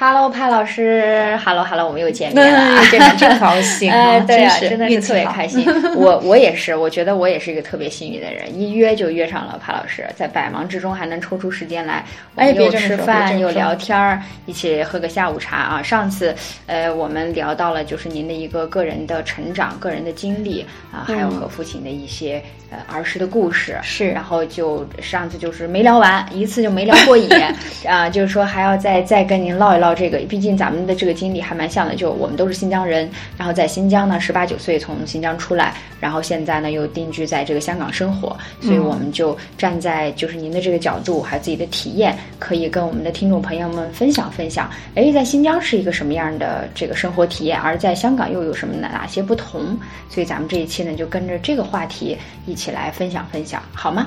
Hello，潘老师，Hello Hello，我们又见面了，真的 真高兴啊，对呀、真的是特别开心。我我也是，我觉得我也是一个特别幸运的人，一约就约上了潘老师，在百忙之中还能抽出时间来，我们又哎别这么说别这吃饭又聊天儿，一起喝个下午茶啊。上次呃，我们聊到了就是您的一个个人的成长、个人的经历啊，还有和父亲的一些呃儿时的故事。是然后就上次就是没聊完，一次就没聊过瘾 啊，就是说还要再再跟您唠一唠这个，毕竟咱们的这个经历还蛮像的，就我们都是新疆人，然后在新疆呢十八九岁从新疆出来，然后现在呢又定居在这个香港生活，所以我们就站在就是您的这个角度，还有自己的体验，可以跟我们的听众朋友们分享分享。哎，在新疆是一个什么样的这个生活体验，而在香港又有什么哪哪些不同？所以咱们这一期呢就跟着这个话题一起来分享分享，好吗？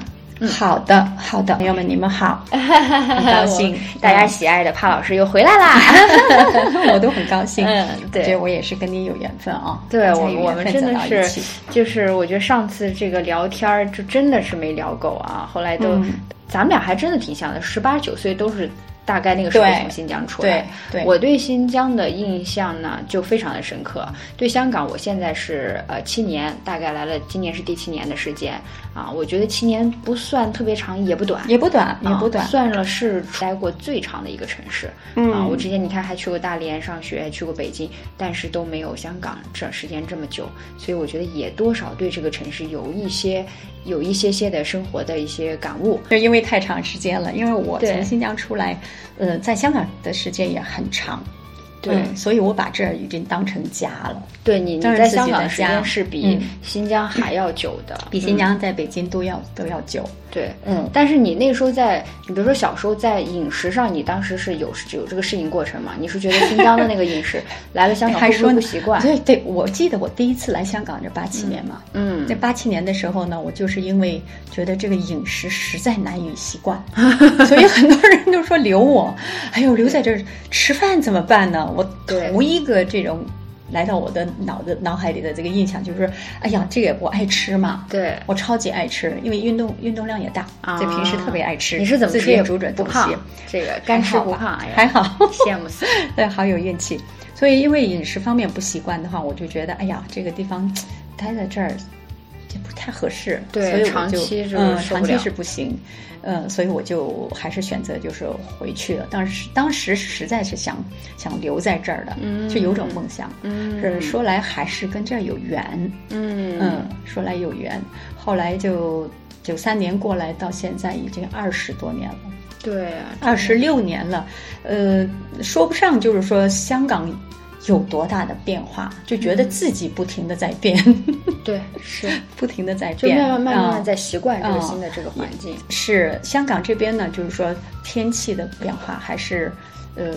好的，好的，朋友们，你们好，很高兴，大家喜爱的帕老师又回来啦！我都很高兴。嗯对我也是跟你有缘分啊。对我我们真的是，就是我觉得上次这个聊天儿就真的是没聊够啊，后来都、嗯咱们俩还真的挺像的，十八九岁都是。大概那个时候从新疆出来，对对我对新疆的印象呢就非常的深刻。对香港，我现在是呃七年，大概来了，今年是第七年的时间啊。我觉得七年不算特别长，也不短，也不短，也不短啊。算了是待过最长的一个城市。嗯啊，我之前你看还去过大连上学，去过北京，但是都没有香港这时间这么久，所以我觉得也多少对这个城市有一些有一些些的生活的一些感悟。就因为太长时间了，因为我从新疆出来，呃，在香港的时间也很长，对嗯所以我把这儿已经当成家了，对你你在香港的时间是比嗯新疆还要久的，比新嗯疆在北京都要、都要久。对。嗯，但是你那时候在，你比如说小时候在饮食上，你当时是有有这个适应过程吗？你是觉得新疆的那个饮食 来了香港还说不习惯？对对，我记得我第一次来香港就八七年嘛，嗯在八七年的时候呢，我就是因为觉得这个饮食实在难以习惯，所以很多人都说留我，哎呦留在这儿吃饭怎么办呢？我对头一个这种来到我的脑子脑海里的这个印象就是，哎呀，这个我爱吃嘛，对我超级爱吃，因为运动运动量也大，啊所以平时特别爱吃。你是怎么自己也吃也煮准东西不胖？这个干吃不胖，还好，羡慕死。对，好有运气。所以因为饮食方面不习惯的话，我就觉得，哎呀，这个地方待在这儿也不太合适，对所以我就长期是嗯，长期是不行，嗯，所以我就还是选择就是回去了。当时当时实在是想想留在这儿的，嗯就有种梦想，嗯是说来还是跟这儿有缘，嗯嗯，说来有缘。后来就九三年过来到现在已经二十多年了。对啊，二十六年了，呃，说不上就是说香港有多大的变化，就觉得自己不停的在变，对是，不停的在就变，慢慢慢慢啊在习惯这个嗯新的这个环境。是香港这边呢，就是说天气的变化还是呃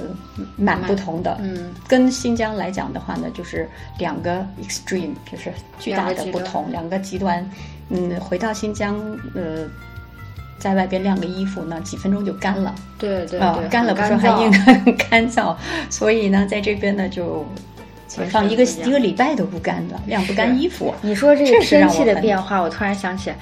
蛮不同的。嗯，跟新疆来讲的话呢，就是两个 extreme，就是巨大的不同，两个极端。嗯，回到新疆，呃，在外边晾个衣服呢，几分钟就干了。啊、对对对，干了不说还硬，很干燥，所以呢，在这边呢就全放一个一个礼拜都不干的，晾不干衣服。你说这个天气的变化，我突然想起来。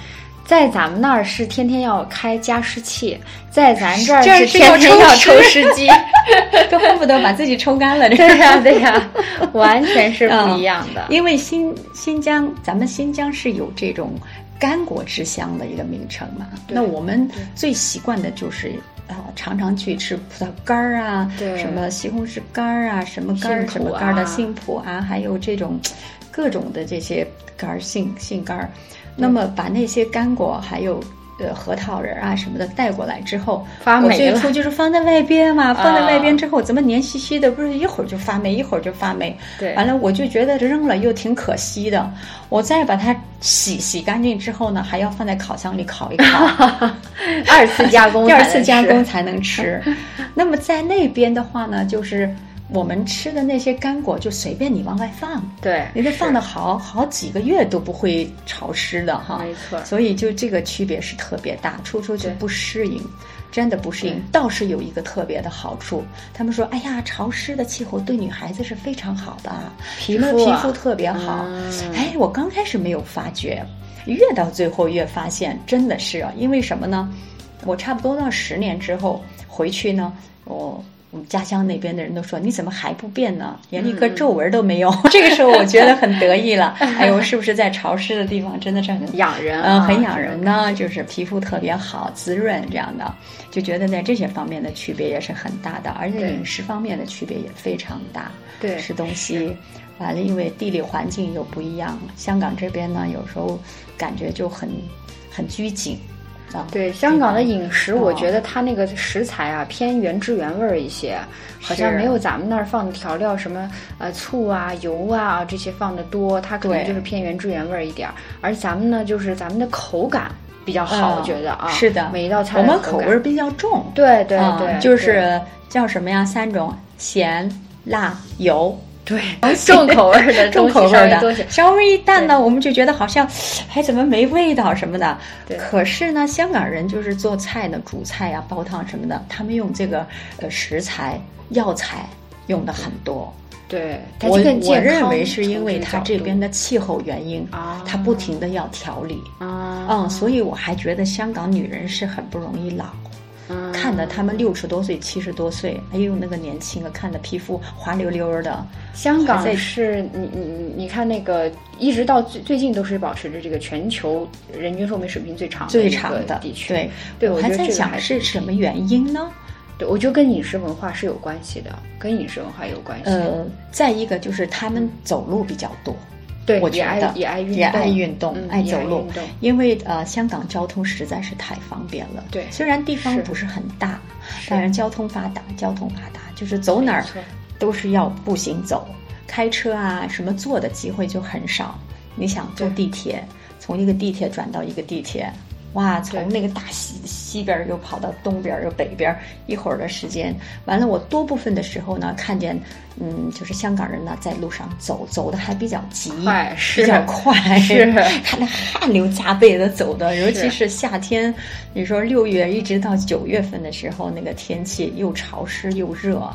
在咱们那儿是天天要开加湿器，在咱这儿是天天要抽抽 湿机。都恨不得把自己抽干了。这对呀、对呀、完全是不一样的。因为新新疆，咱们新疆是有这种干果之乡的一个名称嘛。那我们最习惯的就是啊、常常去吃葡萄干儿啊，对什么西红柿干儿啊，什么干儿、什么干儿的啊杏脯啊，还有这种各种的这些干儿杏杏干儿。那么把那些干果还有。呃，核桃仁啊什么的带过来之后，发霉了最初就是放在外边嘛，放在外啊边之后怎么黏兮兮的，不是一会儿就发霉，一会儿就发霉。对完了我就觉得扔了又挺可惜的，我再把它洗洗干净之后呢，还要放在烤箱里烤一烤，二次加工 第二次加工才能吃。那么在那边的话呢，就是我们吃的那些干果就随便你往外放，对，你得放的好好几个月都不会潮湿的哈。没错所以就这个区别是特别大，初初就不适应。真的不适应，倒是有一个特别的好处。他们说，哎呀，潮湿的气候对女孩子是非常好的，皮什么肤啊皮肤特别好。嗯哎，我刚开始没有发觉，越到最后越发现真的是啊，因为什么呢？我差不多到十年之后回去呢，我我们家乡那边的人都说：“你怎么还不变呢？连一个皱纹都没有。这个时候我觉得很得意了。哎呦，是不是在潮湿的地方真的是很养人？嗯，很养人呢，就是皮肤特别好、滋润这样的，就觉得在这些方面的区别也是很大的，而且饮食方面的区别也非常大。对，吃东西完了，因为地理环境又不一样，香港这边呢，有时候感觉就很很拘谨。对香港的饮食，我觉得它那个食材啊偏原汁原味儿一些，好像没有咱们那儿放的调料什么呃醋啊油啊这些放的多，它可能就是偏原汁原味儿一点儿。而咱们呢，就是咱们的口感比较好，我觉得啊，是的，每一道菜我们口味比较重，对对对，就是叫什么呀？三种咸、辣、油。对，重口味的，重口味的，稍微一淡呢，我们就觉得好像，还怎么没味道什么的。对。可是呢，香港人就是做菜呢，煮菜呀、煲汤什么的，他们用这个呃食材药材用的很多。对。我我认为是因为他这边的气候原因啊，他不停的要调理啊，嗯，所以我还觉得香港女人是很不容易老。看的他们六十多岁、七十多岁，哎呦，那个年轻啊，看的皮肤滑溜溜的。香港是你你你看那个，一直到最最近都是保持着这个全球人均寿命水平最长最长的地区。对对，我还在想是什么原因呢？对，我觉得跟饮食文化是有关系的，跟饮食文化有关系。呃，再一个就是他们走路比较多。对，我觉得也爱也爱运动，爱走路。因为呃，香港交通实在是太方便了。对，虽然地方不是很大，但是交通发达，交通发达，就是走哪儿都是要步行走，开车啊什么坐的机会就很少。你想坐地铁，从一个地铁转到一个地铁。哇，从那个大西西边又跑到东边又北边，一会儿的时间，完了我多部分的时候呢，看见，嗯，就是香港人呢在路上走，走的还比较急，比较快，是，看那汗流浃背的走的，尤其是。夏天，你说六月一直到九月份的时候，那个天气又潮湿又热，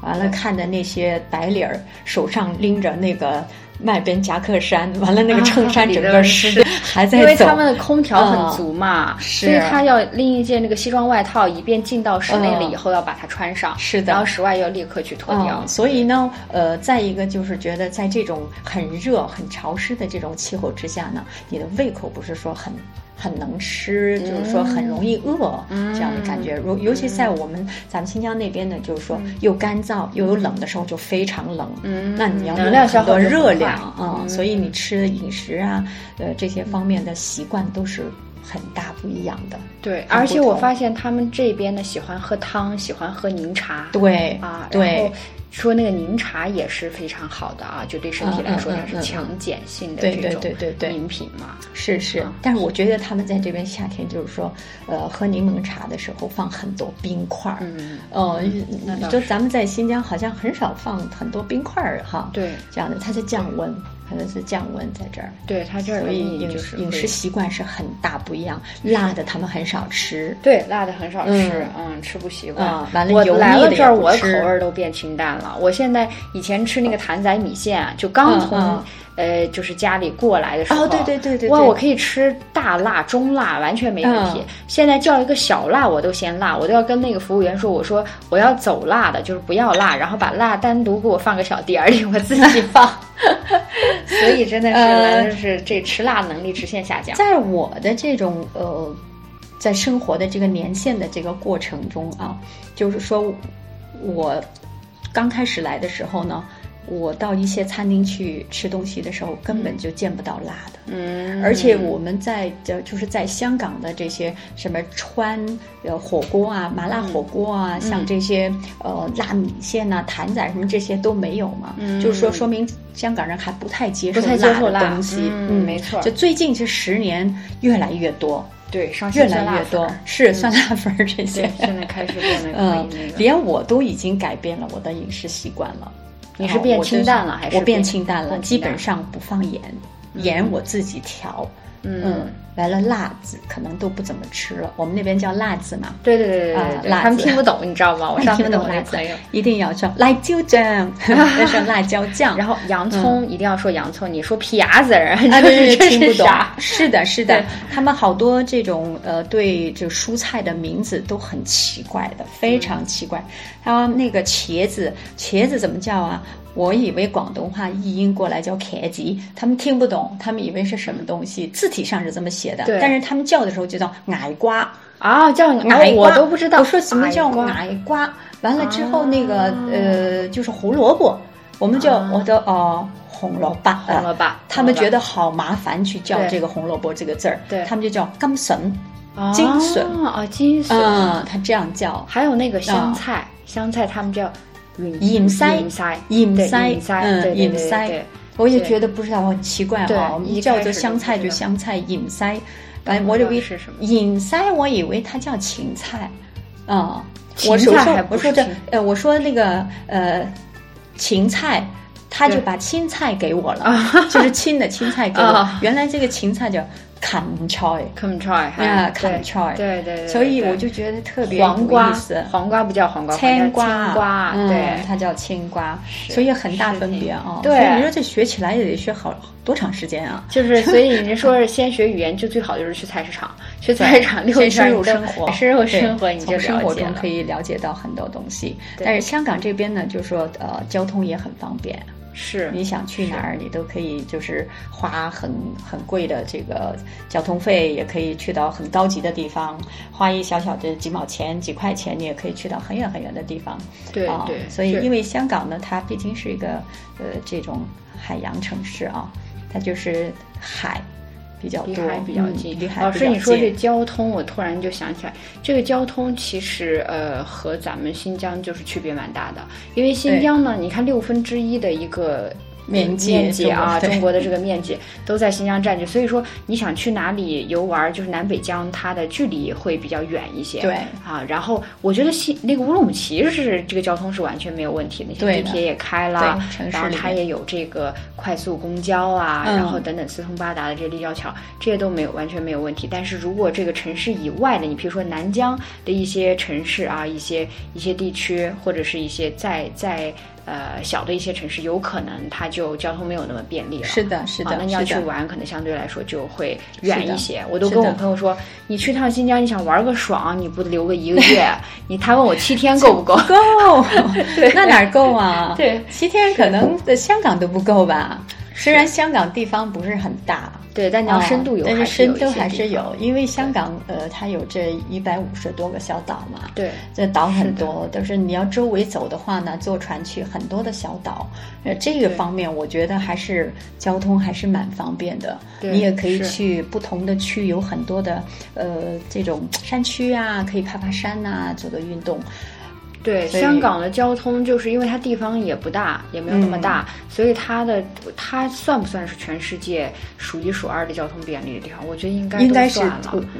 完了看着那些白领儿手上拎着那个。外边夹克衫，完了那个衬衫整个湿，还在因为他们的空调很足嘛，所以他要拎一件那个西装外套，以便进到室内了以后要把它穿上。是的，然后室外要立刻去脱掉。所以呢，呃，再一个就是觉得在这种很热、很潮湿的这种气候之下呢，你的胃口不是说很。很能吃，就是说很容易饿这样的感觉。如尤其在我们咱们新疆那边呢，就是说又干燥又有冷的时候，就非常冷。嗯，那你要能量消耗热量啊，所以你吃的饮食啊，呃，这些方面的习惯都是很大不一样的。对，而且我发现他们这边呢，喜欢喝汤，喜欢喝柠茶。对啊，对。说那个柠茶也是非常好的啊，就对身体来说它是强碱性的这种饮品嘛。是是，但是我觉得他们在这边夏天就是说，呃，喝柠檬茶的时候放很多冰块儿。嗯，哦，就咱们在新疆好像很少放很多冰块儿哈。对，这样的它在降温。可能是降温在这儿，对他这儿，所以饮饮食习惯是很大不一样。辣的他们很少吃，对，辣的很少吃，嗯，吃不习惯。完了，我来了这儿，我的口味都变清淡了。我现在以前吃那个坛仔米线，就刚从。呃，就是家里过来的时候，哦，对对对对，哇，我可以吃大辣、中辣，完全没问题。现在叫一个小辣，我都嫌辣，我都要跟那个服务员说，我说我要走辣的，就是不要辣，然后把辣单独给我放个小碟儿里，我自己放。所以真的是，就是这吃辣能力直线下降。在我的这种呃，在生活的这个年限的这个过程中啊，就是说我刚开始来的时候呢。我到一些餐厅去吃东西的时候，根本就见不到辣的。嗯，而且我们在就就是在香港的这些什么川呃火锅啊、麻辣火锅啊，像这些呃辣米线呐、坛仔什么这些都没有嘛。嗯，就是说说明香港人还不太接受辣的东西。嗯，没错。就最近这十年越来越多，对，上越来越多是酸辣粉这些，现在开始变得 嗯，连我都已经改变了我的饮食习惯了。你是变清淡了还是？我变清淡了，基本上不放盐，盐我自己调。嗯，完了辣子可能都不怎么吃了。我们那边叫辣子嘛，对对对对对对，他们听不懂，你知道吗？我上听不懂辣子，一定要说辣椒酱，要说辣椒酱。然后洋葱一定要说洋葱，你说皮牙子人他们是听不懂。是的，是的，他们好多这种呃，对就蔬菜的名字都很奇怪的，非常奇怪。还有那个茄子，茄子怎么叫啊？我以为广东话译音过来叫凯吉，他们听不懂，他们以为是什么东西，字体上是这么写的，但是他们叫的时候就叫矮瓜。啊，叫矮瓜，我都不知道。我说什么叫矮瓜？完了之后那个呃，就是胡萝卜，我们叫我的哦红萝卜，红萝卜，他们觉得好麻烦去叫这个红萝卜这个字儿，对。他们就叫甘笋，金笋。啊，金笋，嗯，他这样叫。还有那个香菜，香菜他们叫。芫塞，芫塞，嗯，芫塞，我也觉得不知道，很奇怪哈。我们叫做香菜就香菜，芫塞，哎，我以为芫塞，我以为它叫芹菜，啊，我说我说这，呃，我说那个呃，芹菜，他就把青菜给我了，就是青的青菜给我，原来这个芹菜叫。砍菜，砍菜，啊，砍菜，对对，所以我就觉得特别黄瓜，思。黄瓜不叫黄瓜，青瓜，对，它叫青瓜，所以很大分别啊。对，你说这学起来也得学好多长时间啊？就是，所以人说是先学语言，就最好就是去菜市场，去菜市场六深入生活，深入生活，你从生活中可以了解到很多东西。但是香港这边呢，就是说呃，交通也很方便。是你想去哪儿，你都可以，就是花很很贵的这个交通费，也可以去到很高级的地方，花一小小的几毛钱、几块钱，你也可以去到很远很远的地方。对对，所以因为香港呢，它毕竟是一个呃这种海洋城市啊，它就是海。比较离海比较近。老师，你说这交通，我突然就想起来，这个交通其实呃和咱们新疆就是区别蛮大的，因为新疆呢，你看六分之一的一个。面积啊，中国的这个面积都在新疆占据，所以说你想去哪里游玩，就是南北疆它的距离会比较远一些。对啊，然后我觉得新那个乌鲁木齐是这个交通是完全没有问题的，地铁也开了，然后它也有这个快速公交啊，然后等等四通八达的这立交桥，这些都没有完全没有问题。但是如果这个城市以外的，你比如说南疆的一些城市啊，一些一些地区或者是一些在在。呃，小的一些城市有可能它就交通没有那么便利了。是的，是的。那你要去玩，可能相对来说就会远一些。我都跟我朋友说，你去趟新疆，你想玩个爽，你不留个一个月？你他问我七天够不够？够。对，那哪够啊？对，七天可能在香港都不够吧。虽然香港地方不是很大。对，但你要深度有，但是深度还是有，因为香港呃，它有这一百五十多个小岛嘛，对，这岛很多，但是你要周围走的话呢，坐船去很多的小岛，呃，这个方面我觉得还是交通还是蛮方便的，你也可以去不同的区，有很多的呃这种山区啊，可以爬爬山呐，做做运动。对香港的交通，就是因为它地方也不大，也没有那么大，所以它的它算不算是全世界数一数二的交通便利的地方？我觉得应该应该是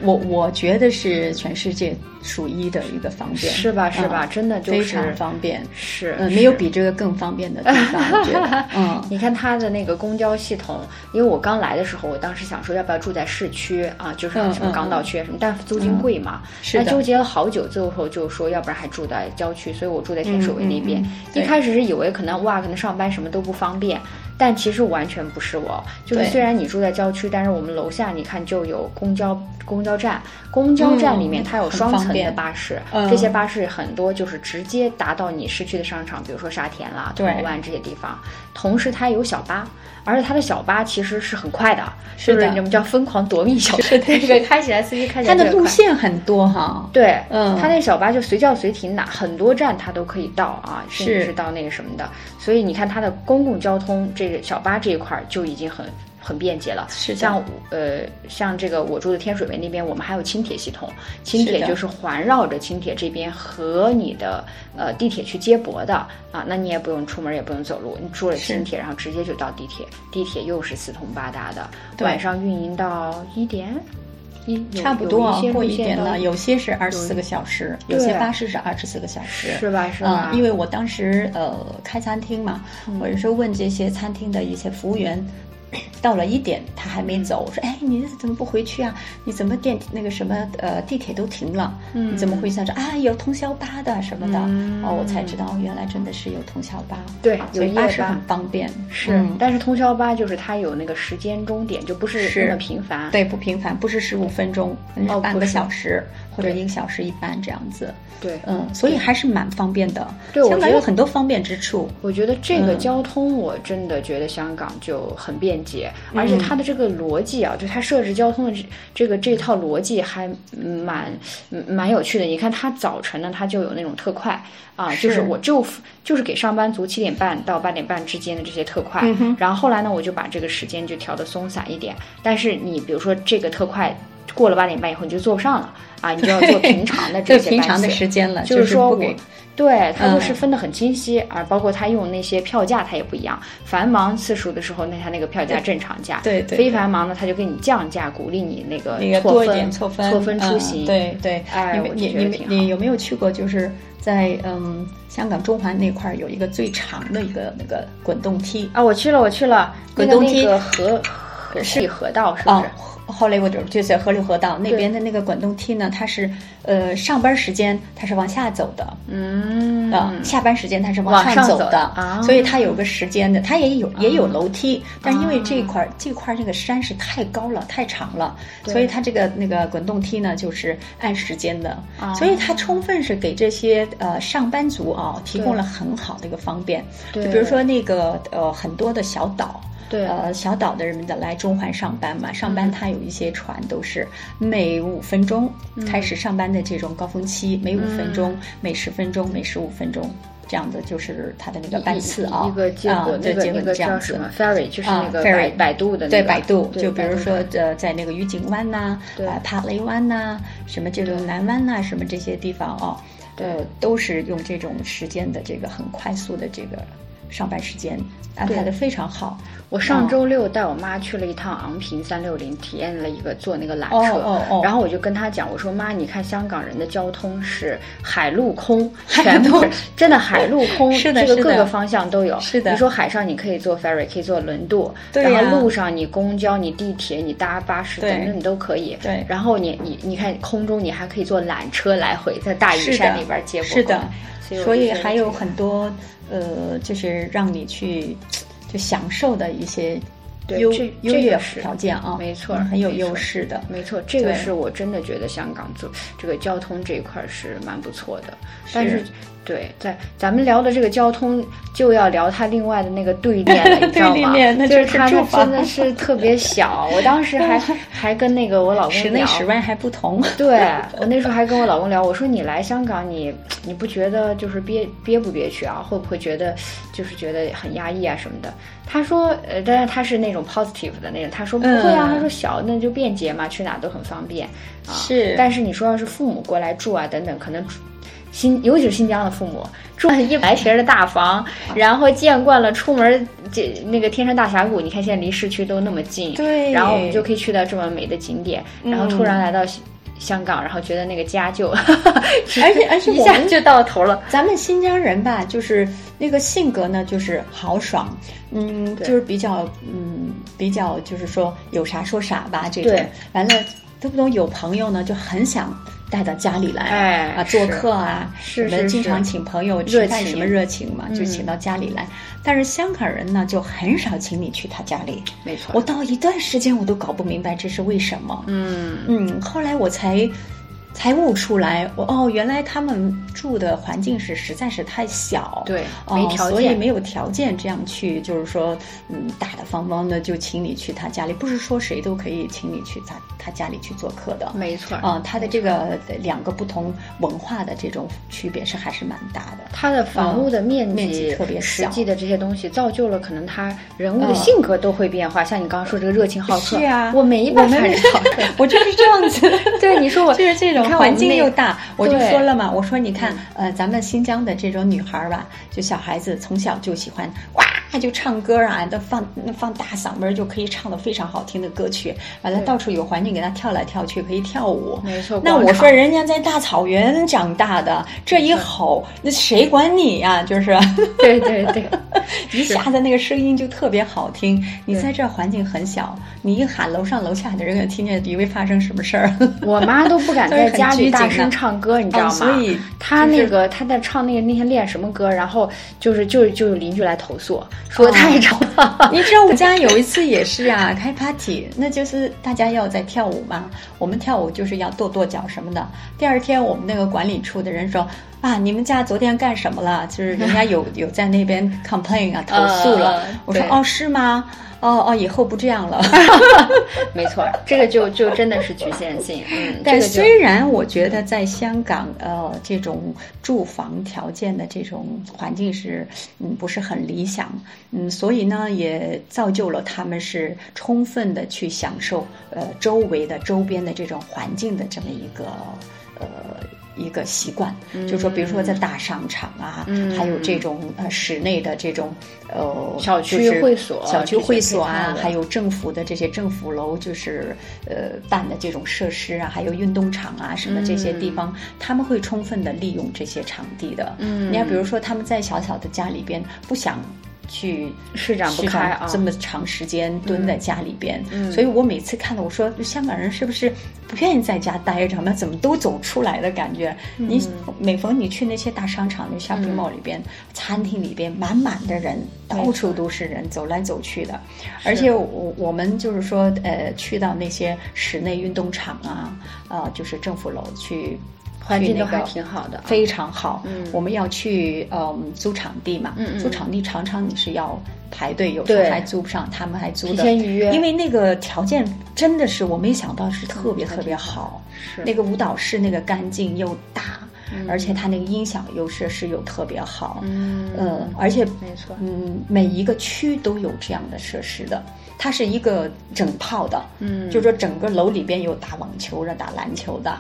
我我觉得是全世界数一的一个方便，是吧？是吧？真的非常方便，是嗯，没有比这个更方便的地方。嗯，你看它的那个公交系统，因为我刚来的时候，我当时想说要不要住在市区啊，就是什么港岛区什么，但租金贵嘛，是纠结了好久，最后就说要不然还住在郊。区，所以我住在天水围那边。一开始是以为可能哇，可能上班什么都不方便，但其实完全不是。我就是虽然你住在郊区，但是我们楼下你看就有公交公交站，公交站里面它有双层的巴士，这些巴士很多就是直接达到你市区的商场，比如说沙田啦、铜锣湾这些地方。同时它有小巴。而且它的小巴其实是很快的，是不是？我们叫疯狂夺命小巴，这个开起来司机开起来。它的路线很多哈，对，嗯，它那小巴就随叫随停，哪很多站它都可以到啊，甚至是到那个什么的。所以你看它的公共交通，这个小巴这一块就已经很。很便捷了，是像呃像这个我住的天水围那边，我们还有轻铁系统，轻铁就是环绕着轻铁这边和你的呃地铁去接驳的。啊，那你也不用出门，也不用走路，你住了轻铁，然后直接就到地铁，地铁又是四通八达的，晚上运营到一点一差不多过一点了，有些是二十四个小时，有些巴士是二十四个小时，是吧？是吧？因为我当时呃开餐厅嘛，我有时候问这些餐厅的一些服务员。到了一点他还没走，我说哎你怎么不回去啊？你怎么电那个什么呃地铁都停了，你怎么回去？他说啊有通宵巴的什么的，哦我才知道原来真的是有通宵巴，对，有夜巴很方便。是，但是通宵巴就是它有那个时间终点，就不是那么频繁。对，不频繁，不是十五分钟，哦，半个小时或者一个小时一班这样子。对，嗯，所以还是蛮方便的。对，香港有很多方便之处。我觉得这个交通，我真的觉得香港就很便捷，而且它的这个逻辑啊，就它设置交通的这这个这套逻辑还蛮蛮有趣的。你看，它早晨呢，它就有那种特快啊，就是我就就是给上班族七点半到八点半之间的这些特快。然后后来呢，我就把这个时间就调的松散一点。但是你比如说这个特快过了八点半以后，你就坐不上了啊，你就要坐平常的这些 平常的时间了，就是说我。对，它都是分得很清晰，而包括它用那些票价，它也不一样。繁忙次数的时候，那它那个票价正常价；对对，非繁忙呢，它就给你降价，鼓励你那个那个多一点错分错分出行。对对，哎，你你你你有没有去过？就是在嗯香港中环那块儿有一个最长的一个那个滚动梯？啊，我去了，我去了，滚动梯。河河是。河道是不是？后来我就就在河流河道那边的那个滚动梯呢，它是呃上班时间它是往下走的，嗯，啊下班时间它是往上走的啊，所以它有个时间的，它也有也有楼梯，但是因为这一块这块那个山是太高了太长了，所以它这个那个滚动梯呢就是按时间的，所以它充分是给这些呃上班族啊提供了很好的一个方便，就比如说那个呃很多的小岛。对，呃，小岛的人们的来中环上班嘛，上班它有一些船都是每五分钟开始上班的这种高峰期，每五分钟、每十分钟、每十五分钟这样的就是它的那个班次啊，一个接驳那个那个叫什么 ferry，就是那个摆摆渡的，对摆渡，就比如说呃，在那个愉景湾呐，啊帕雷湾呐，什么这种南湾呐，什么这些地方哦，呃，都是用这种时间的这个很快速的这个。上班时间安排的非常好。我上周六带我妈去了一趟昂坪三六零，体验了一个坐那个缆车。然后我就跟她讲，我说妈，你看香港人的交通是海陆空 全部，真的海陆空，这个各个方向都有。是的。你说海上你可以坐 ferry，可以坐轮渡，然后路上你公交、你地铁、你搭巴士等等你都可以。对。然后你你你看空中你还可以坐缆车来回在大屿山那边接驳。是的。所以还有很多。呃，就是让你去就享受的一些优优越条件啊，没错，很有优势的，没错，这个是我真的觉得香港做这个交通这一块是蛮不错的，但是。对，在咱们聊的这个交通，就要聊它另外的那个对面了，你知道吗？就是它真的是特别小。我当时还 还跟那个我老公聊，室内室外还不同。对我那时候还跟我老公聊，我说你来香港，你你不觉得就是憋憋不憋屈啊？会不会觉得就是觉得很压抑啊什么的？他说，呃，但是他是那种 positive 的那种，他说不会啊，他说小那就便捷嘛，去哪都很方便啊。是，但是你说要是父母过来住啊等等，可能。新，尤其是新疆的父母，住一排学的大房，然后见惯了出门这那个天山大峡谷，你看现在离市区都那么近，对，然后我们就可以去到这么美的景点，然后突然来到香港，然后觉得那个家就，而且而且我们就到头了。咱们新疆人吧，就是那个性格呢，就是豪爽，嗯，就是比较嗯比较就是说有啥说啥吧这种，完了都不懂有朋友呢就很想。带到家里来，哎啊，做客啊，是是经常请朋友吃饭，什么热情嘛，就请到家里来。但是香港人呢，就很少请你去他家里。没错，我到一段时间我都搞不明白这是为什么。嗯嗯，后来我才。才悟出来，我哦，原来他们住的环境是实在是太小，对，没条件，所以没有条件这样去，就是说，嗯，大大方方的就请你去他家里，不是说谁都可以请你去他他家里去做客的，没错，啊，他的这个两个不同文化的这种区别是还是蛮大的，他的房屋的面积面积特别实际的这些东西造就了可能他人物的性格都会变化，像你刚刚说这个热情好客，是啊，我没办法好客，我就是这样子，对，你说我就是这种。环境又大，我就说了嘛，我说你看，呃，咱们新疆的这种女孩吧，就小孩子从小就喜欢哇就唱歌啊，都放放大嗓门就可以唱的非常好听的歌曲，完了到处有环境给他跳来跳去，可以跳舞。没错。那我说人家在大草原长大的，这一吼，那谁管你呀？就是，对对 对，一下子那个声音就特别好听。你在这环境很小，你一喊，楼上楼下的人也听见，以为发生什么事儿。我妈都不敢 在家里大声唱歌，你知道吗？所以她那个她在唱那个那天练什么歌，然后就是就就有邻居来投诉，说太长了。你知道我们家有一次也是啊，开 party，那就是大家要在跳舞嘛，我们跳舞就是要跺跺脚什么的。第二天我们那个管理处的人说啊，你们家昨天干什么了？就是人家有有在那边 complain 啊，投诉了。我说哦，是吗？哦哦，以后不这样了。没错，这个就就真的是局限性。嗯，但虽然我觉得在香港，呃，这种住房条件的这种环境是嗯不是很理想，嗯，所以呢也造就了他们是充分的去享受呃周围的周边的这种环境的这么一个呃。一个习惯，就是说，比如说在大商场啊，还有这种呃室内的这种呃小区会所、小区会所啊，还有政府的这些政府楼，就是呃办的这种设施啊，还有运动场啊什么这些地方，他们会充分的利用这些场地的。嗯，你要比如说他们在小小的家里边不想。去施展不开啊！这么长时间蹲在家里边，所以我每次看到我说，香港人是不是不愿意在家待着？那怎么都走出来的感觉？你每逢你去那些大商场、那 shopping mall 里边、餐厅里边，满满的人，到处都是人，走来走去的。而且我我们就是说，呃，去到那些室内运动场啊，呃，就是政府楼去。环境都还挺好的，非常好。嗯，我们要去嗯租场地嘛，嗯租场地常常你是要排队，有时候还租不上，他们还租的。提前预约，因为那个条件真的是我没想到是特别特别好。是那个舞蹈室那个干净又大，而且它那个音响又设施又特别好。嗯呃，而且没错，嗯，每一个区都有这样的设施的，它是一个整套的。嗯，就说整个楼里边有打网球的、打篮球的。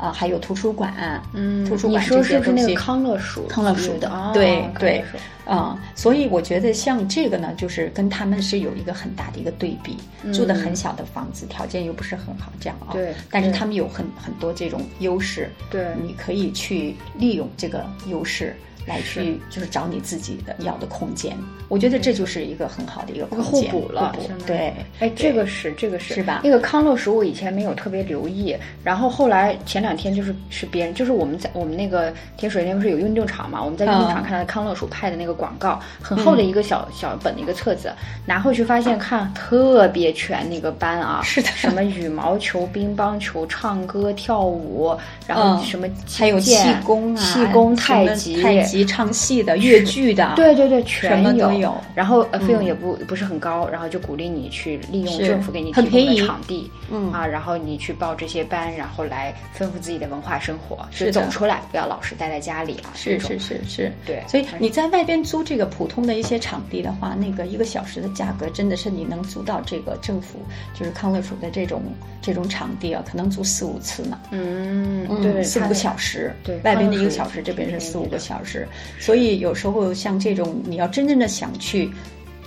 啊，还有图书馆，嗯，图书馆这些东西，康乐署，康乐署的，对对，啊，所以我觉得像这个呢，就是跟他们是有一个很大的一个对比，住的很小的房子，条件又不是很好，这样啊，对，但是他们有很很多这种优势，对，你可以去利用这个优势。来去就是找你自己的要的空间，我觉得这就是一个很好的一个互补了。对，哎，这个是这个是是吧？那个康乐署我以前没有特别留意，然后后来前两天就是是别人，就是我们在我们那个天水那不是有运动场嘛？我们在运动场看到康乐鼠派的那个广告，很厚的一个小小本的一个册子，拿回去发现看特别全那个班啊，是的，什么羽毛球、乒乓球、唱歌、跳舞，然后什么还有气功啊、气功、太极、太极。唱戏的、越剧的，对对对，全都有。然后呃，费用也不不是很高，然后就鼓励你去利用政府给你提供的场地，嗯啊，然后你去报这些班，然后来丰富自己的文化生活，就走出来，不要老是待在家里啊。是是是是，对。所以你在外边租这个普通的一些场地的话，那个一个小时的价格真的是你能租到这个政府就是康乐署的这种这种场地啊，可能租四五次呢。嗯，对，四五个小时，对，外边的一个小时，这边是四五个小时。所以有时候像这种，你要真正的想去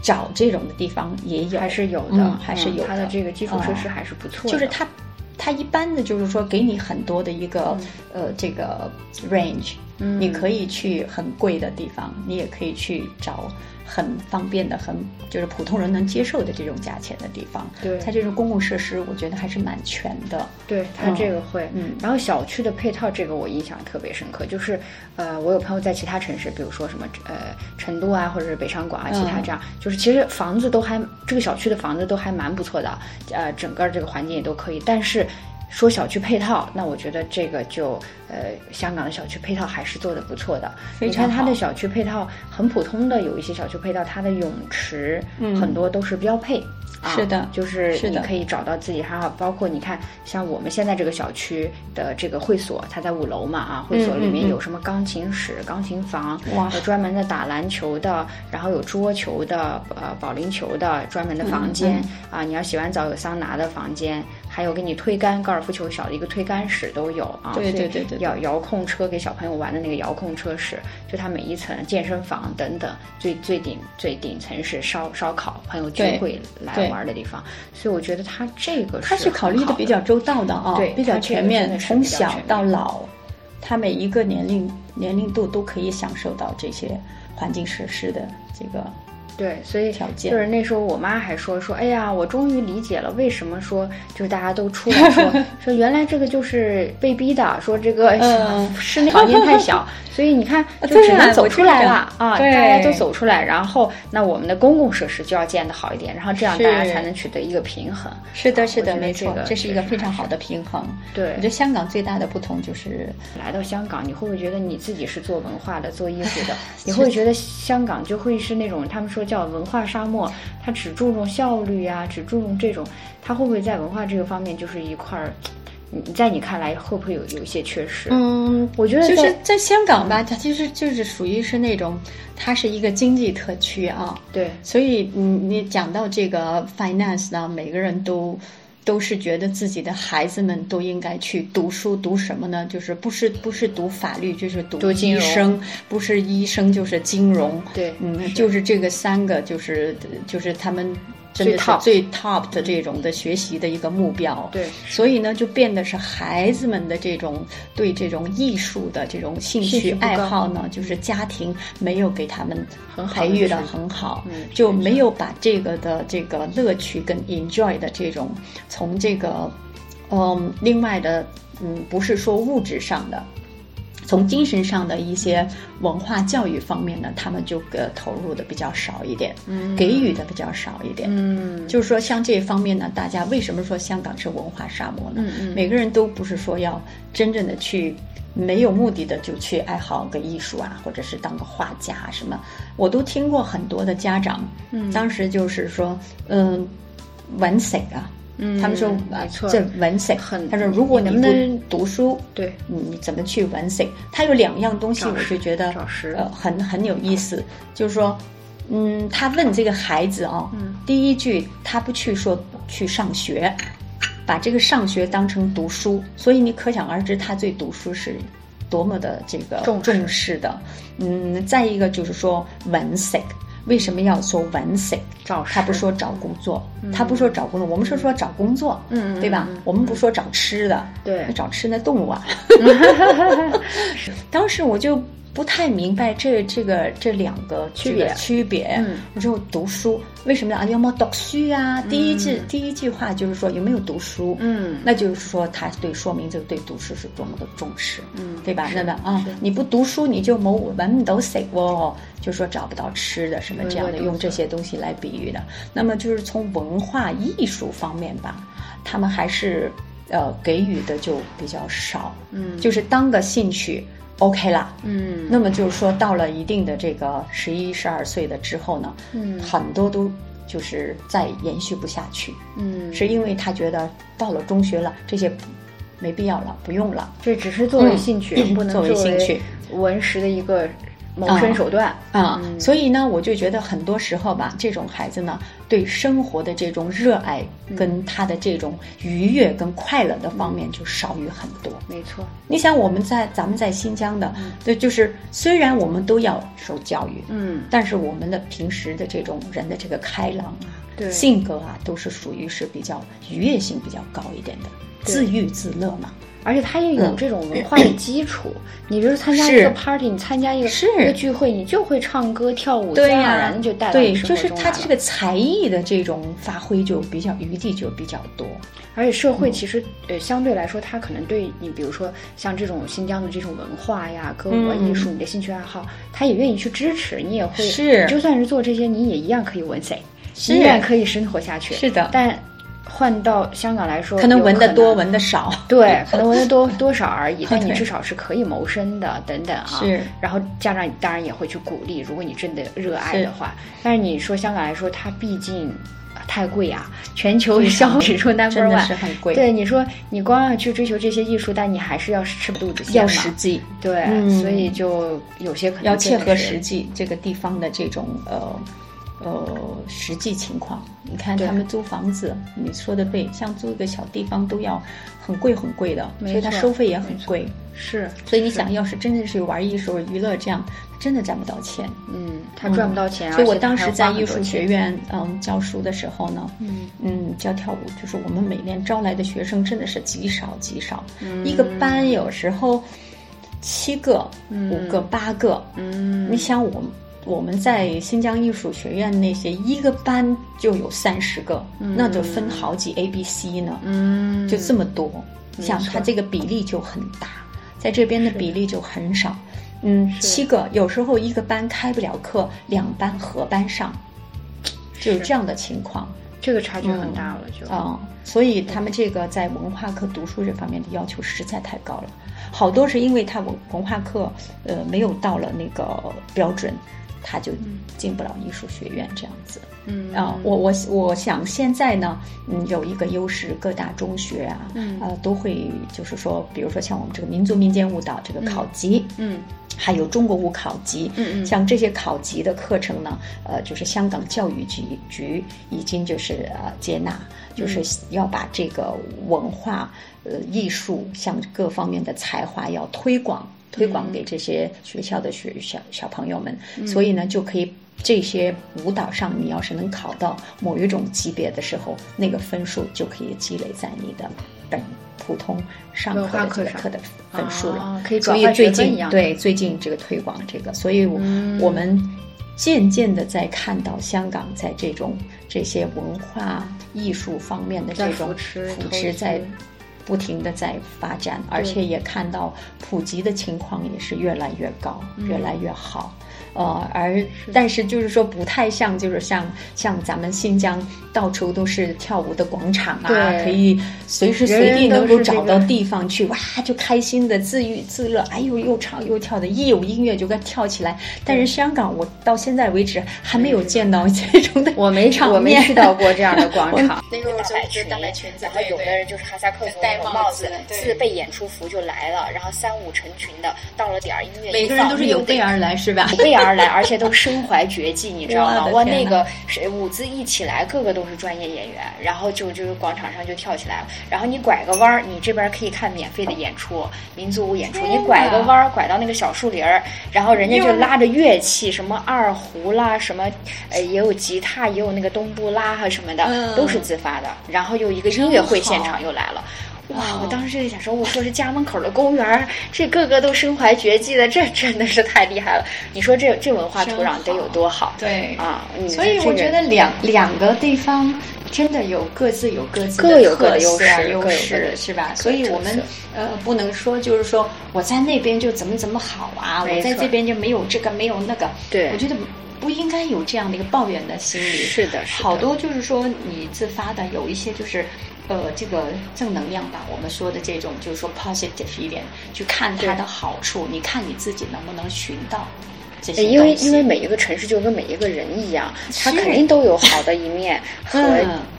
找这种的地方，也有还是有的，还是有的它的这个基础设施还是不错。就是它，它一般的就是说给你很多的一个呃这个 range，你可以去很贵的地方，你也可以去找。很方便的，很就是普通人能接受的这种价钱的地方。对，它这种公共设施，我觉得还是蛮全的。对，它这个会。嗯。然后小区的配套，这个我印象特别深刻。就是，呃，我有朋友在其他城市，比如说什么呃成都啊，或者是北上广啊，其他这样，就是其实房子都还这个小区的房子都还蛮不错的，呃，整个这个环境也都可以，但是。说小区配套，那我觉得这个就呃，香港的小区配套还是做的不错的。你看它的小区配套很普通的，有一些小区配套，它的泳池很多都是标配啊。是的，就是你可以找到自己，还好包括你看，像我们现在这个小区的这个会所，它在五楼嘛啊，会所里面有什么钢琴室、钢琴房，有专门的打篮球的，然后有桌球的、呃保龄球的专门的房间啊。你要洗完澡有桑拿的房间。还有给你推杆，高尔夫球小的一个推杆室都有啊。对对对对。遥遥控车给小朋友玩的那个遥控车室，就它每一层健身房等等，最最顶最顶层是烧烧烤朋友聚会来玩的地方。所以我觉得它这个它是考虑的比较周到的啊，对，比较全面，从小到老，他每一个年龄年龄度都可以享受到这些环境设施的这个。对，所以条件。就是那时候我妈还说说，哎呀，我终于理解了为什么说就是大家都出来说 说原来这个就是被逼的，说这个室内条件太小，所以你看就只能走出来了啊，大家都走出来，然后那我们的公共设施就要建的好一点，然后这样大家才能取得一个平衡。是的，是的，没错，这是一个非常好的平衡。对，我觉得香港最大的不同就是来到香港，你会不会觉得你自己是做文化的、做艺术的，你会觉得香港就会是那种他们说。叫文化沙漠，它只注重效率呀，只注重这种，它会不会在文化这个方面就是一块儿？你在你看来会不会有有一些缺失？嗯，我觉得就是在香港吧，它其实就是属于是那种，它是一个经济特区啊。对，所以你你讲到这个 finance 呢，每个人都。都是觉得自己的孩子们都应该去读书，读什么呢？就是不是不是读法律，就是读医生；不是医生，就是金融。对，嗯，就是这个三个，就是就是他们。真的是最 top 的这种的学习的一个目标，对，所以呢，就变得是孩子们的这种对这种艺术的这种兴趣爱好呢，就是家庭没有给他们培育的很好，就没有把这个的这个乐趣跟 enjoy 的这种从这个嗯另外的嗯不是说物质上的。从精神上的一些文化教育方面呢，他们就呃投入的比较少一点，嗯，给予的比较少一点，嗯，就是说像这方面呢，大家为什么说香港是文化沙漠呢？嗯嗯，每个人都不是说要真正的去没有目的的就去爱好个艺术啊，或者是当个画家什么，我都听过很多的家长，嗯，当时就是说，嗯，玩谁啊。嗯，他们说没错，这文色很。他说，如果你不读书，对，你怎么去文色？他有两样东西，我就觉得呃很很有意思。就是说，嗯，他问这个孩子啊，第一句他不去说去上学，把这个上学当成读书，所以你可想而知他对读书是多么的这个重视的。嗯，再一个就是说文色。为什么要说文色？找他不说找工作，他不说找工作，我们是说找工作，嗯，对吧？我们不说找吃的，对，找吃的动物啊。当时我就。不太明白这这个这两个区别区别。嗯，我说读书为什么啊？要么读书啊？第一句第一句话就是说有没有读书？嗯，那就是说他对说明这个对读书是多么的重视。嗯，对吧？那么啊，你不读书你就没文都死哦，就说找不到吃的什么这样的，用这些东西来比喻的。那么就是从文化艺术方面吧，他们还是呃给予的就比较少。嗯，就是当个兴趣。OK 了，嗯，那么就是说，到了一定的这个十一、十二岁的之后呢，嗯，很多都就是再延续不下去，嗯，是因为他觉得到了中学了，这些没必要了，不用了，这只是作为兴趣，不能作为兴趣。文识的一个。谋生手段。啊，所以呢，我就觉得很多时候吧，这种孩子呢，对生活的这种热爱跟他的这种愉悦跟快乐的方面就少于很多。没错，你想我们在咱们在新疆的，对，就是虽然我们都要受教育，嗯，但是我们的平时的这种人的这个开朗啊，对，性格啊，都是属于是比较愉悦性比较高一点的，自娱自乐嘛。而且他也有这种文化的基础。你比如参加一个 party，你参加一个一个聚会，你就会唱歌跳舞，自然而然就带来对，就是他这个才艺的这种发挥就比较余地就比较多。而且社会其实呃相对来说，他可能对你，比如说像这种新疆的这种文化呀、歌舞艺术，你的兴趣爱好，他也愿意去支持，你也会是，就算是做这些，你也一样可以文 C，依然可以生活下去。是的，但。换到香港来说，可能闻的多闻的少，对，可能闻的多多少而已。但你至少是可以谋生的，等等啊。是。然后家长当然也会去鼓励，如果你真的热爱的话。但是你说香港来说，它毕竟太贵啊，全球消费指数 number one，是很贵。对，你说你光要去追求这些艺术，但你还是要吃不肚子要实际。对，所以就有些可能要切合实际，这个地方的这种呃。呃实际情况。你看他们租房子，你说的对，像租一个小地方都要很贵很贵的，所以他收费也很贵。是，所以你想要是真的是玩艺术娱乐这样，真的赚不到钱。嗯，他赚不到钱。所以我当时在艺术学院嗯教书的时候呢，嗯嗯教跳舞，就是我们每年招来的学生真的是极少极少，一个班有时候七个、五个、八个。嗯，你想我。我们在新疆艺术学院那些一个班就有三十个，那就分好几 A、B、C 呢，嗯，就这么多，像它这个比例就很大，在这边的比例就很少，嗯，七个有时候一个班开不了课，两班合班上，就是这样的情况，这个差距很大了，就。啊，所以他们这个在文化课读书这方面的要求实在太高了，好多是因为他文文化课呃没有到了那个标准。他就进不了艺术学院这样子，嗯。啊，我我我想现在呢，嗯，有一个优势，各大中学啊，嗯，呃，都会就是说，比如说像我们这个民族民间舞蹈这个考级，嗯，还有中国舞考级，嗯嗯，像这些考级的课程呢，呃，就是香港教育局局已经就是呃接纳，就是要把这个文化呃艺术像各方面的才华要推广。推广给这些学校的学小小朋友们，所以呢，就可以这些舞蹈上，你要是能考到某一种级别的时候，那个分数就可以积累在你的本普通上课的这个课的分数了。可以所以最近对最近这个推广这个，所以我们渐渐的在看到香港在这种这些文化艺术方面的这种扶持在。不停的在发展，而且也看到普及的情况也是越来越高，越来越好。呃，而但是就是说不太像，就是像像咱们新疆到处都是跳舞的广场啊，可以随时随地能够找到地方去，哇，就开心的自娱自乐，哎呦，又唱又跳的，一有音乐就该跳起来。但是香港，我到现在为止还没有见到 这种的，我没我没去到过这样的广 场。那个大白裙，然后有的人就是哈萨克族戴帽子，自备演出服就来了，然后三五成群的，到了点儿音乐每个人都是有备而来，是吧？有备而。而来，而且都身怀绝技，你知道吗？哇，那个谁舞姿一起来，个个都是专业演员，然后就就是广场上就跳起来了。然后你拐个弯儿，你这边可以看免费的演出，民族舞演出。你拐个弯儿，拐到那个小树林儿，然后人家就拉着乐器，什么二胡啦，什么呃也有吉他，也有那个冬不拉哈什么的，都是自发的。然后又一个音乐会现场又来了。哇！我当时就想说，我说这家门口的公园，这个个都身怀绝技的，这真的是太厉害了。你说这这文化土壤得有多好？对啊，所以我觉得两两个地方真的有各自有各自各有各的优势，优势是吧？所以我们呃不能说就是说我在那边就怎么怎么好啊，我在这边就没有这个没有那个。对，我觉得不应该有这样的一个抱怨的心理。是的，好多就是说你自发的有一些就是。呃，这个正能量吧，我们说的这种就是说 positive 一点，去看它的好处。你看你自己能不能寻到这些因为因为每一个城市就跟每一个人一样，他肯定都有好的一面 和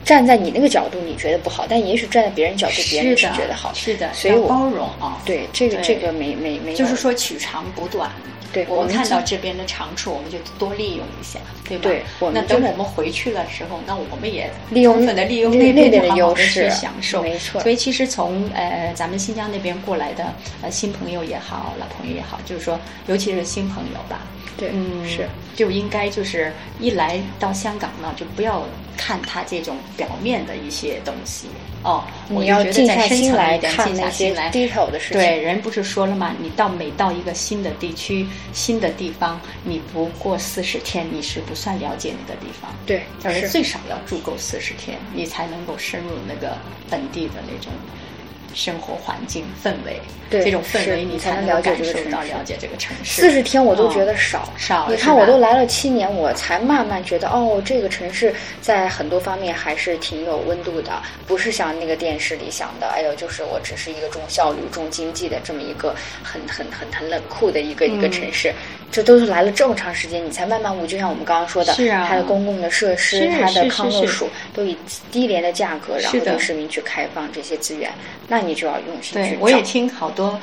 站在你那个角度你觉得不好，但也许站在别人角度，别人是觉得好。是的，所以我包容啊。对，这个这个没没没，就是说取长补短。对，我们看到这边的长处，我们就多利用一下，对吧？对，那等我们回去了时候，那我们也利用充分的利用那边的优势享受。没错。所以其实从呃咱们新疆那边过来的呃新朋友也好，老朋友也好，就是说，尤其是新朋友吧，对，嗯，是就应该就是一来到香港呢，就不要看他这种表面的一些东西。哦，你要静下心来看那些低头的事情。对，人不是说了吗？你到每到一个新的地区、新的地方，你不过四十天，你是不算了解那个地方。对，是最少要住够四十天，你才能够深入那个本地的那种。生活环境氛围，对这种氛围你才能了解这个城市。了解这个城市，四十天我都觉得少少。你看，我都来了七年，我才慢慢觉得，哦，这个城市在很多方面还是挺有温度的，不是像那个电视里想的，哎呦，就是我只是一个重效率、重经济的这么一个很很很很冷酷的一个一个城市。这都是来了这么长时间，你才慢慢悟。就像我们刚刚说的，它的公共的设施、它的康乐署都以低廉的价格，然后对市民去开放这些资源，那你就要用心去我也听好多